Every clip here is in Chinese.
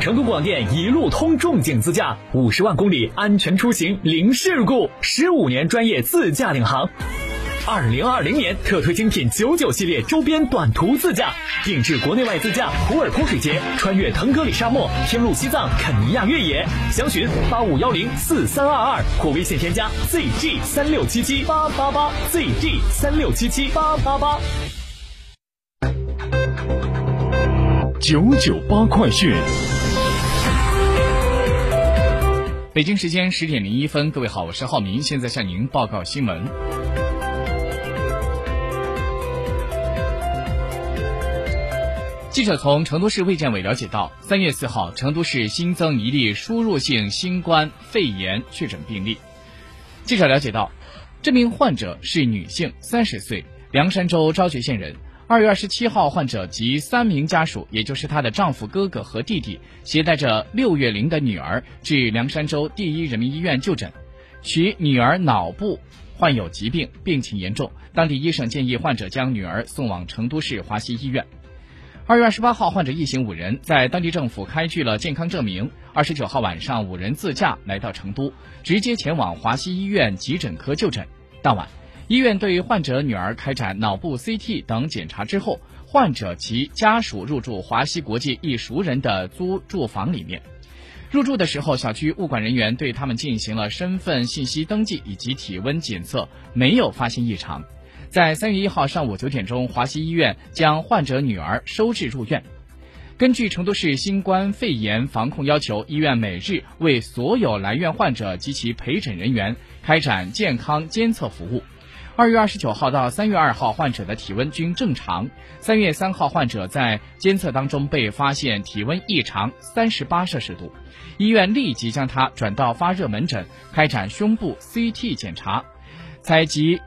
成都广电一路通重景自驾，五十万公里安全出行零事故，十五年专业自驾领航。二零二零年特推精品九九系列周边短途自驾，定制国内外自驾普洱泼水节，穿越腾格里沙漠，天路西藏肯尼亚越野。详询八五幺零四三二二或微信添加 zg 三六七七八八八 zg 三六七七八八八。九九八快讯。北京时间十点零一分，各位好，我是浩明，现在向您报告新闻。记者从成都市卫健委了解到，三月四号，成都市新增一例输入性新冠肺炎确诊病例。记者了解到，这名患者是女性，三十岁，凉山州昭觉县人。二月二十七号，患者及三名家属，也就是她的丈夫、哥哥和弟弟，携带着六月龄的女儿至凉山州第一人民医院就诊，其女儿脑部患有疾病，病情严重，当地医生建议患者将女儿送往成都市华西医院。二月二十八号，患者一行五人在当地政府开具了健康证明。二十九号晚上，五人自驾来到成都，直接前往华西医院急诊科就诊。当晚，医院对患者女儿开展脑部 CT 等检查之后，患者及家属入住华西国际一熟人的租住房里面。入住的时候，小区物管人员对他们进行了身份信息登记以及体温检测，没有发现异常。在三月一号上午九点钟，华西医院将患者女儿收治入院。根据成都市新冠肺炎防控要求，医院每日为所有来院患者及其陪诊人员开展健康监测服务。二月二十九号到三月二号，患者的体温均正常。三月三号，患者在监测当中被发现体温异常三十八摄氏度，医院立即将他转到发热门诊开展胸部 CT 检查，采集。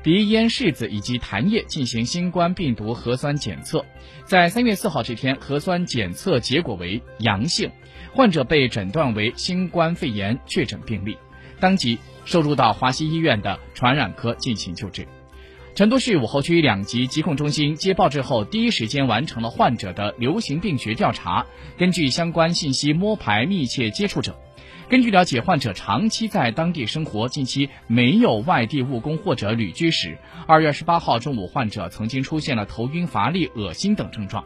鼻咽拭子以及痰液进行新冠病毒核酸检测，在三月四号这天，核酸检测结果为阳性，患者被诊断为新冠肺炎确诊病例，当即收入到华西医院的传染科进行救治。成都市武侯区两级疾控中心接报之后，第一时间完成了患者的流行病学调查，根据相关信息摸排密切接触者。根据了解，患者长期在当地生活，近期没有外地务工或者旅居史。二月二十八号中午，患者曾经出现了头晕、乏力、恶心等症状。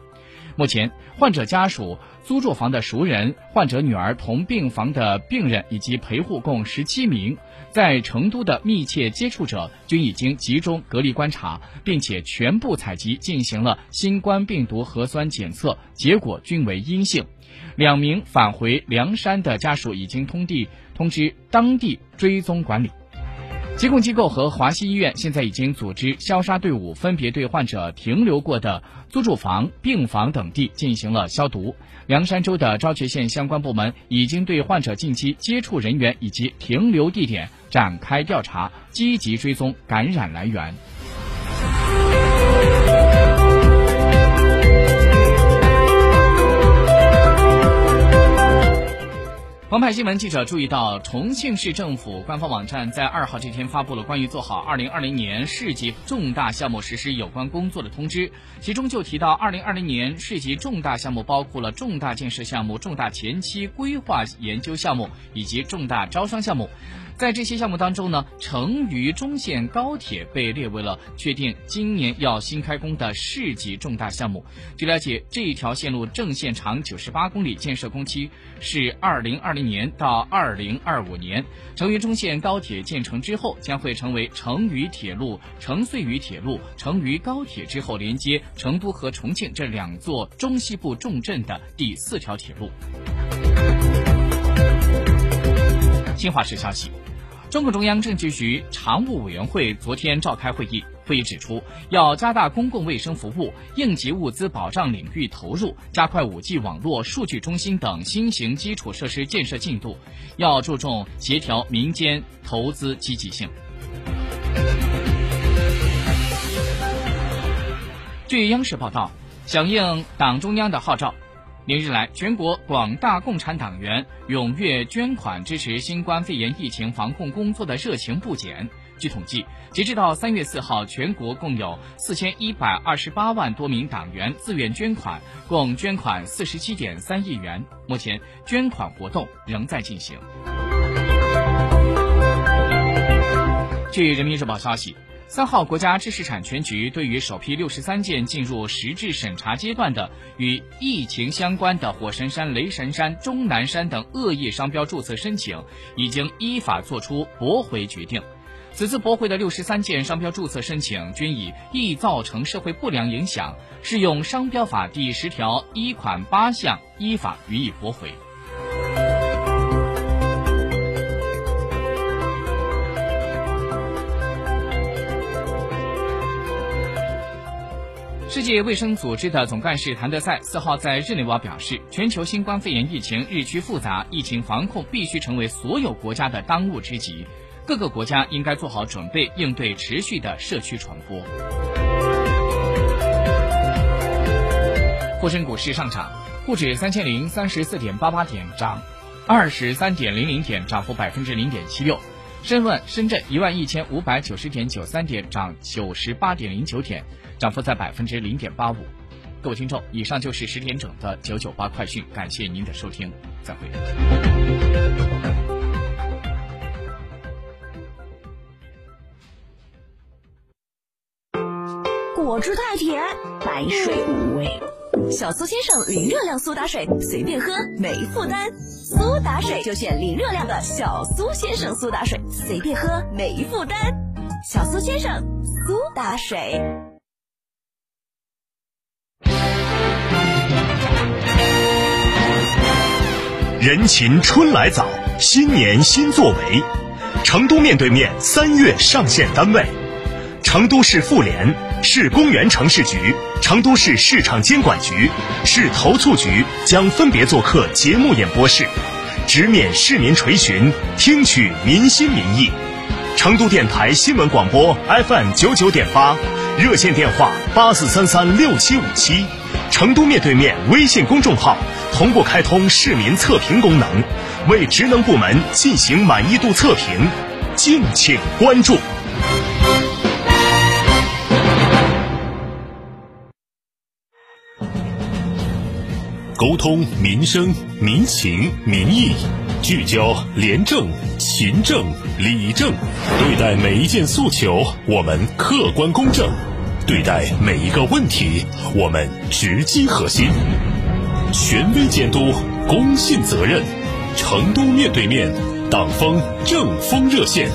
目前，患者家属、租住房的熟人、患者女儿同病房的病人以及陪护共十七名在成都的密切接触者均已经集中隔离观察，并且全部采集进行了新冠病毒核酸检测，结果均为阴性。两名返回凉山的家属已经通地通知当地追踪管理，疾控机构和华西医院现在已经组织消杀队伍，分别对患者停留过的租住房、病房等地进行了消毒。凉山州的昭觉县相关部门已经对患者近期接触人员以及停留地点展开调查，积极追踪感染来源。澎湃新闻记者注意到，重庆市政府官方网站在二号这天发布了关于做好二零二零年市级重大项目实施有关工作的通知，其中就提到，二零二零年市级重大项目包括了重大建设项目、重大前期规划研究项目以及重大招商项目。在这些项目当中呢，成渝中线高铁被列为了确定今年要新开工的市级重大项目。据了解，这一条线路正线长九十八公里，建设工期是二零二零年到二零二五年。成渝中线高铁建成之后，将会成为成渝铁路、成遂渝铁路、成渝高铁之后连接成都和重庆这两座中西部重镇的第四条铁路。新华社消息。中共中央政治局常务委员会昨天召开会议，会议指出，要加大公共卫生服务、应急物资保障领域投入，加快 5G 网络、数据中心等新型基础设施建设进度，要注重协调民间投资积极性。据央视报道，响应党中央的号召。连日来，全国广大共产党员踊跃捐款支持新冠肺炎疫情防控工作的热情不减。据统计，截至到三月四号，全国共有四千一百二十八万多名党员自愿捐款，共捐款四十七点三亿元。目前，捐款活动仍在进行。据人民日报消息。三号，国家知识产权局对于首批六十三件进入实质审查阶段的与疫情相关的火神山、雷神山、终南山等恶意商标注册申请，已经依法作出驳回决定。此次驳回的六十三件商标注册申请，均以易造成社会不良影响，适用商标法第十条一款八项，依法予以驳回。世界卫生组织的总干事谭德赛四号在日内瓦表示，全球新冠肺炎疫情日趋复杂，疫情防控必须成为所有国家的当务之急，各个国家应该做好准备，应对持续的社区传播。沪深股市上涨，沪指三千零三十四点八八点涨二十三点零零点，涨幅百分之零点七六；深问深圳一万一千五百九十点九三点，涨九十八点零九点。涨幅在百分之零点八五。各位听众，以上就是十点整的九九八快讯，感谢您的收听，再会。果汁太甜，白水无味。小苏先生零热量苏打水，随便喝没负担。苏打水就选零热量的小苏先生苏打水，随便喝没负担。小苏先生苏打水。人勤春来早，新年新作为。成都面对面三月上线单位：成都市妇联、市公园城市局、成都市市场监管局、市投促局将分别做客节目演播室，直面市民垂询，听取民心民意。成都电台新闻广播 FM 九九点八，热线电话八四三三六七五七。成都面对面微信公众号同步开通市民测评功能，为职能部门进行满意度测评，敬请关注。沟通民生民情民意，聚焦廉政勤政理政，对待每一件诉求，我们客观公正。对待每一个问题，我们直击核心，权威监督，公信责任。成都面对面，党风政风热线。